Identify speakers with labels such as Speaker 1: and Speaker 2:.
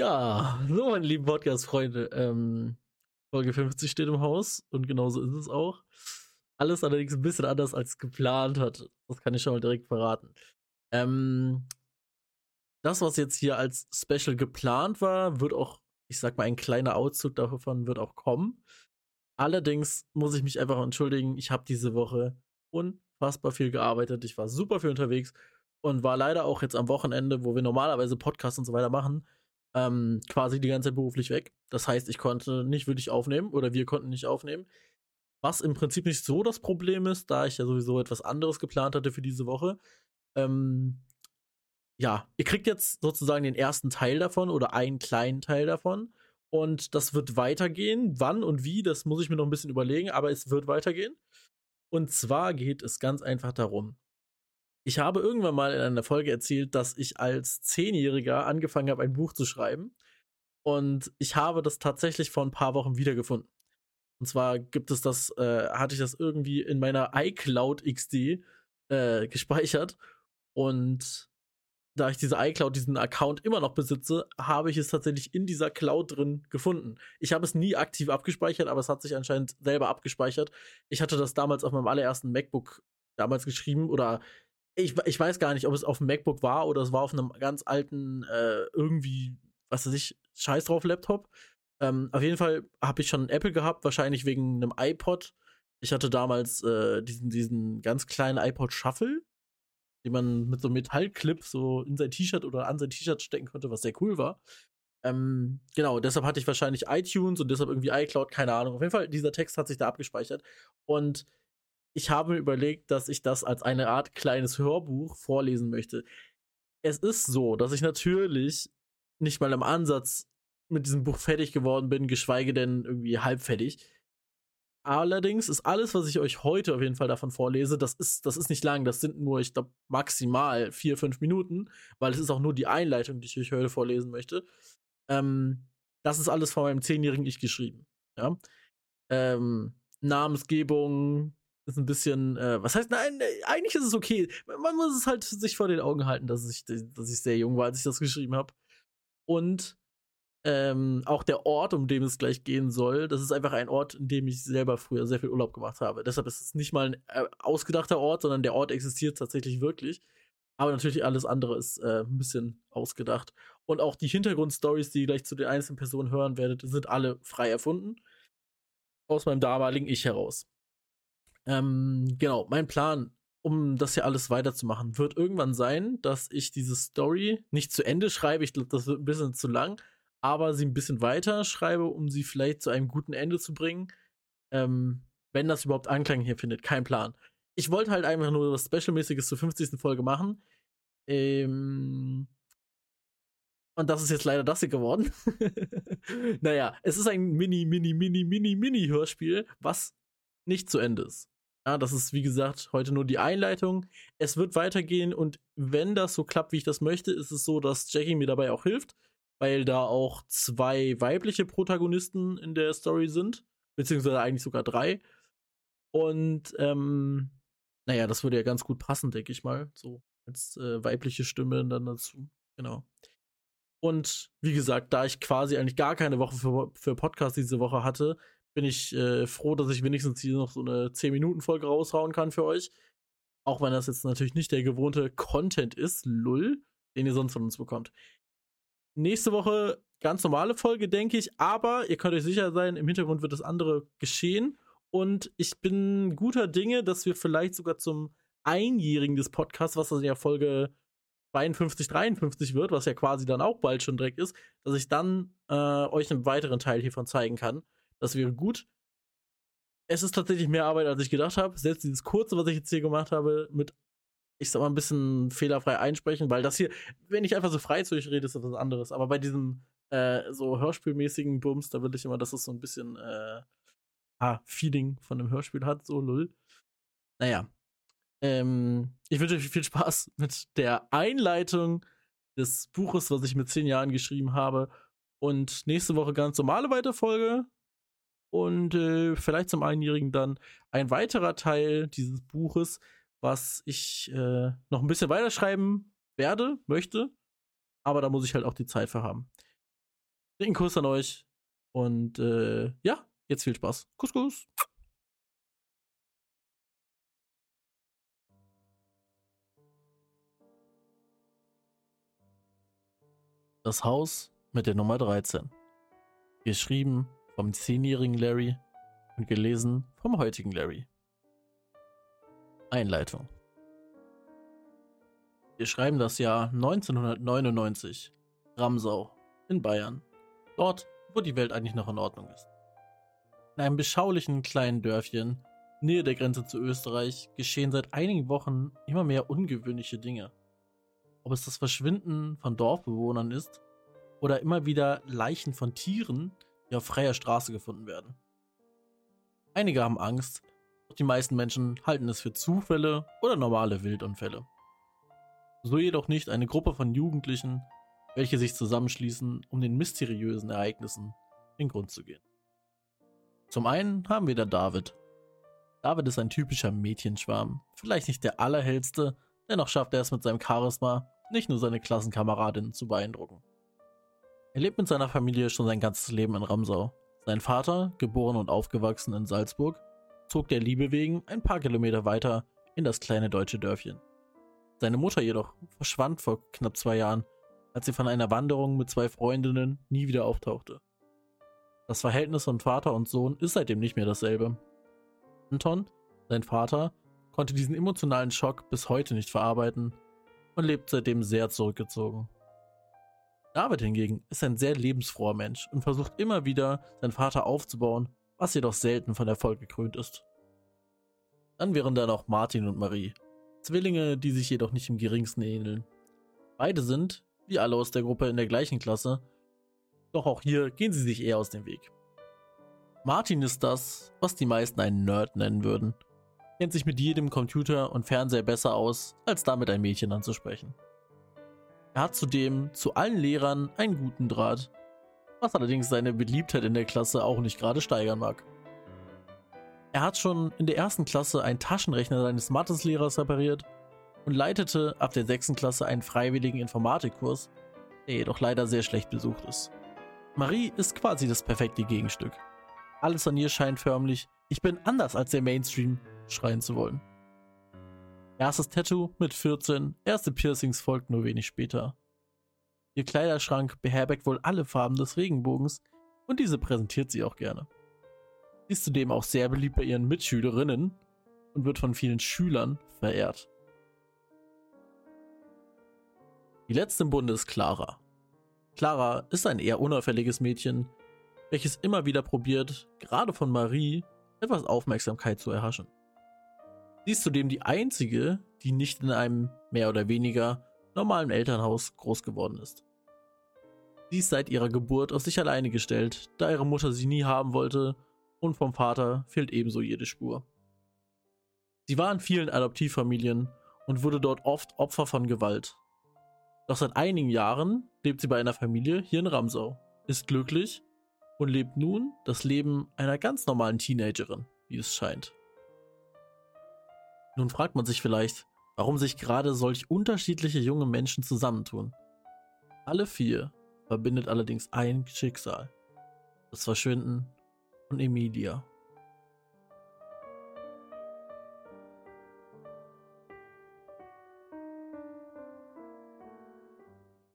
Speaker 1: Ja, so meine lieben Podcast-Freunde. Ähm, Folge 50 steht im Haus und genauso ist es auch. Alles allerdings ein bisschen anders als geplant hat. Das kann ich schon mal direkt verraten. Ähm, das, was jetzt hier als Special geplant war, wird auch, ich sag mal, ein kleiner Auszug davon wird auch kommen. Allerdings muss ich mich einfach entschuldigen, ich habe diese Woche unfassbar viel gearbeitet. Ich war super viel unterwegs und war leider auch jetzt am Wochenende, wo wir normalerweise Podcasts und so weiter machen, ähm, quasi die ganze Zeit beruflich weg. Das heißt, ich konnte nicht wirklich aufnehmen oder wir konnten nicht aufnehmen. Was im Prinzip nicht so das Problem ist, da ich ja sowieso etwas anderes geplant hatte für diese Woche. Ähm, ja, ihr kriegt jetzt sozusagen den ersten Teil davon oder einen kleinen Teil davon. Und das wird weitergehen. Wann und wie, das muss ich mir noch ein bisschen überlegen, aber es wird weitergehen. Und zwar geht es ganz einfach darum, ich habe irgendwann mal in einer Folge erzählt, dass ich als Zehnjähriger angefangen habe, ein Buch zu schreiben. Und ich habe das tatsächlich vor ein paar Wochen wiedergefunden. Und zwar gibt es das, äh, hatte ich das irgendwie in meiner iCloud XD äh, gespeichert. Und da ich diese iCloud, diesen Account immer noch besitze, habe ich es tatsächlich in dieser Cloud drin gefunden. Ich habe es nie aktiv abgespeichert, aber es hat sich anscheinend selber abgespeichert. Ich hatte das damals auf meinem allerersten MacBook damals geschrieben oder ich, ich weiß gar nicht, ob es auf dem MacBook war oder es war auf einem ganz alten, äh, irgendwie, was weiß ich, Scheiß drauf Laptop. Ähm, auf jeden Fall habe ich schon Apple gehabt, wahrscheinlich wegen einem iPod. Ich hatte damals äh, diesen, diesen ganz kleinen iPod Shuffle, den man mit so einem Metallclip so in sein T-Shirt oder an sein T-Shirt stecken konnte, was sehr cool war. Ähm, genau, deshalb hatte ich wahrscheinlich iTunes und deshalb irgendwie iCloud, keine Ahnung. Auf jeden Fall, dieser Text hat sich da abgespeichert. Und ich habe mir überlegt, dass ich das als eine Art kleines Hörbuch vorlesen möchte. Es ist so, dass ich natürlich nicht mal im Ansatz mit diesem Buch fertig geworden bin, geschweige denn irgendwie halb fertig. Allerdings ist alles, was ich euch heute auf jeden Fall davon vorlese, das ist, das ist nicht lang, das sind nur, ich glaube, maximal vier, fünf Minuten, weil es ist auch nur die Einleitung, die ich euch heute vorlesen möchte. Ähm, das ist alles von meinem zehnjährigen Ich geschrieben. Ja? Ähm, Namensgebung, ist ein bisschen, äh, was heißt, nein, äh, eigentlich ist es okay. Man muss es halt sich vor den Augen halten, dass ich, dass ich sehr jung war, als ich das geschrieben habe. Und ähm, auch der Ort, um den es gleich gehen soll, das ist einfach ein Ort, in dem ich selber früher sehr viel Urlaub gemacht habe. Deshalb ist es nicht mal ein äh, ausgedachter Ort, sondern der Ort existiert tatsächlich wirklich. Aber natürlich alles andere ist äh, ein bisschen ausgedacht. Und auch die Hintergrundstories, die ihr gleich zu den einzelnen Personen hören werdet, sind alle frei erfunden. Aus meinem damaligen Ich heraus. Ähm, genau, mein Plan, um das hier alles weiterzumachen, wird irgendwann sein, dass ich diese Story nicht zu Ende schreibe. Ich glaube, das wird ein bisschen zu lang, aber sie ein bisschen weiter schreibe, um sie vielleicht zu einem guten Ende zu bringen. Ähm, wenn das überhaupt Anklang hier findet, kein Plan. Ich wollte halt einfach nur was Specialmäßiges zur 50. Folge machen. Ähm, und das ist jetzt leider das hier geworden. naja, es ist ein Mini, Mini, Mini, Mini, Mini-Hörspiel, was nicht zu Ende ist. Ja, das ist, wie gesagt, heute nur die Einleitung. Es wird weitergehen und wenn das so klappt, wie ich das möchte, ist es so, dass Jackie mir dabei auch hilft, weil da auch zwei weibliche Protagonisten in der Story sind, beziehungsweise eigentlich sogar drei. Und, ähm, naja, das würde ja ganz gut passen, denke ich mal, so als äh, weibliche Stimme dann dazu. Genau. Und wie gesagt, da ich quasi eigentlich gar keine Woche für, für Podcast diese Woche hatte, bin ich äh, froh, dass ich wenigstens hier noch so eine 10-Minuten-Folge raushauen kann für euch. Auch wenn das jetzt natürlich nicht der gewohnte Content ist, lull, den ihr sonst von uns bekommt. Nächste Woche ganz normale Folge, denke ich, aber ihr könnt euch sicher sein, im Hintergrund wird das andere geschehen. Und ich bin guter Dinge, dass wir vielleicht sogar zum Einjährigen des Podcasts, was dann ja Folge 52, 53 wird, was ja quasi dann auch bald schon direkt ist, dass ich dann äh, euch einen weiteren Teil hiervon zeigen kann. Das wäre gut. Es ist tatsächlich mehr Arbeit, als ich gedacht habe. Selbst dieses kurze, was ich jetzt hier gemacht habe, mit, ich sag mal, ein bisschen fehlerfrei einsprechen, weil das hier, wenn ich einfach so frei zu euch rede, ist das was anderes. Aber bei diesem äh, so hörspielmäßigen Bums, da will ich immer, dass es so ein bisschen äh, ah, Feeling von einem Hörspiel hat, so lull. Naja. Ähm, ich wünsche euch viel Spaß mit der Einleitung des Buches, was ich mit zehn Jahren geschrieben habe. Und nächste Woche ganz normale Weiterfolge und äh, vielleicht zum Einjährigen dann ein weiterer Teil dieses Buches, was ich äh, noch ein bisschen weiterschreiben werde, möchte. Aber da muss ich halt auch die Zeit für haben. Dicken Kuss an euch. Und äh, ja, jetzt viel Spaß. Kuss, Kuss. Das Haus mit der Nummer 13. Geschrieben vom zehnjährigen Larry und gelesen vom heutigen Larry. Einleitung. Wir schreiben das Jahr 1999. Ramsau in Bayern. Dort, wo die Welt eigentlich noch in Ordnung ist. In einem beschaulichen kleinen Dörfchen, nähe der Grenze zu Österreich, geschehen seit einigen Wochen immer mehr ungewöhnliche Dinge. Ob es das Verschwinden von Dorfbewohnern ist oder immer wieder Leichen von Tieren, die auf freier Straße gefunden werden. Einige haben Angst, doch die meisten Menschen halten es für Zufälle oder normale Wildunfälle. So jedoch nicht eine Gruppe von Jugendlichen, welche sich zusammenschließen, um den mysteriösen Ereignissen in Grund zu gehen. Zum einen haben wir da David. David ist ein typischer Mädchenschwarm, vielleicht nicht der allerhellste, dennoch schafft er es mit seinem Charisma, nicht nur seine Klassenkameradinnen zu beeindrucken. Er lebt mit seiner Familie schon sein ganzes Leben in Ramsau. Sein Vater, geboren und aufgewachsen in Salzburg, zog der Liebe wegen ein paar Kilometer weiter in das kleine deutsche Dörfchen. Seine Mutter jedoch verschwand vor knapp zwei Jahren, als sie von einer Wanderung mit zwei Freundinnen nie wieder auftauchte. Das Verhältnis von Vater und Sohn ist seitdem nicht mehr dasselbe. Anton, sein Vater, konnte diesen emotionalen Schock bis heute nicht verarbeiten und lebt seitdem sehr zurückgezogen. David hingegen ist ein sehr lebensfroher Mensch und versucht immer wieder, seinen Vater aufzubauen was jedoch selten von Erfolg gekrönt ist. Dann wären da noch Martin und Marie, Zwillinge, die sich jedoch nicht im geringsten ähneln. Beide sind, wie alle aus der Gruppe in der gleichen Klasse, doch auch hier gehen sie sich eher aus dem Weg. Martin ist das, was die meisten einen Nerd nennen würden, kennt sich mit jedem Computer und Fernseher besser aus, als damit ein Mädchen anzusprechen. Er hat zudem zu allen Lehrern einen guten Draht was allerdings seine Beliebtheit in der Klasse auch nicht gerade steigern mag. Er hat schon in der ersten Klasse einen Taschenrechner seines Matheslehrers repariert und leitete ab der sechsten Klasse einen freiwilligen Informatikkurs, der jedoch leider sehr schlecht besucht ist. Marie ist quasi das perfekte Gegenstück. Alles an ihr scheint förmlich, ich bin anders als der Mainstream, schreien zu wollen. Erstes Tattoo mit 14, erste Piercings folgt nur wenig später. Ihr Kleiderschrank beherbergt wohl alle Farben des Regenbogens und diese präsentiert sie auch gerne. Sie ist zudem auch sehr beliebt bei ihren Mitschülerinnen und wird von vielen Schülern verehrt. Die letzte im Bunde ist Clara. Clara ist ein eher unauffälliges Mädchen, welches immer wieder probiert, gerade von Marie etwas Aufmerksamkeit zu erhaschen. Sie ist zudem die einzige, die nicht in einem mehr oder weniger normalen Elternhaus groß geworden ist. Sie ist seit ihrer Geburt auf sich alleine gestellt, da ihre Mutter sie nie haben wollte und vom Vater fehlt ebenso jede Spur. Sie war in vielen Adoptivfamilien und wurde dort oft Opfer von Gewalt. Doch seit einigen Jahren lebt sie bei einer Familie hier in Ramsau, ist glücklich und lebt nun das Leben einer ganz normalen Teenagerin, wie es scheint. Nun fragt man sich vielleicht, warum sich gerade solch unterschiedliche junge Menschen zusammentun. Alle vier verbindet allerdings ein Schicksal. Das Verschwinden von Emilia.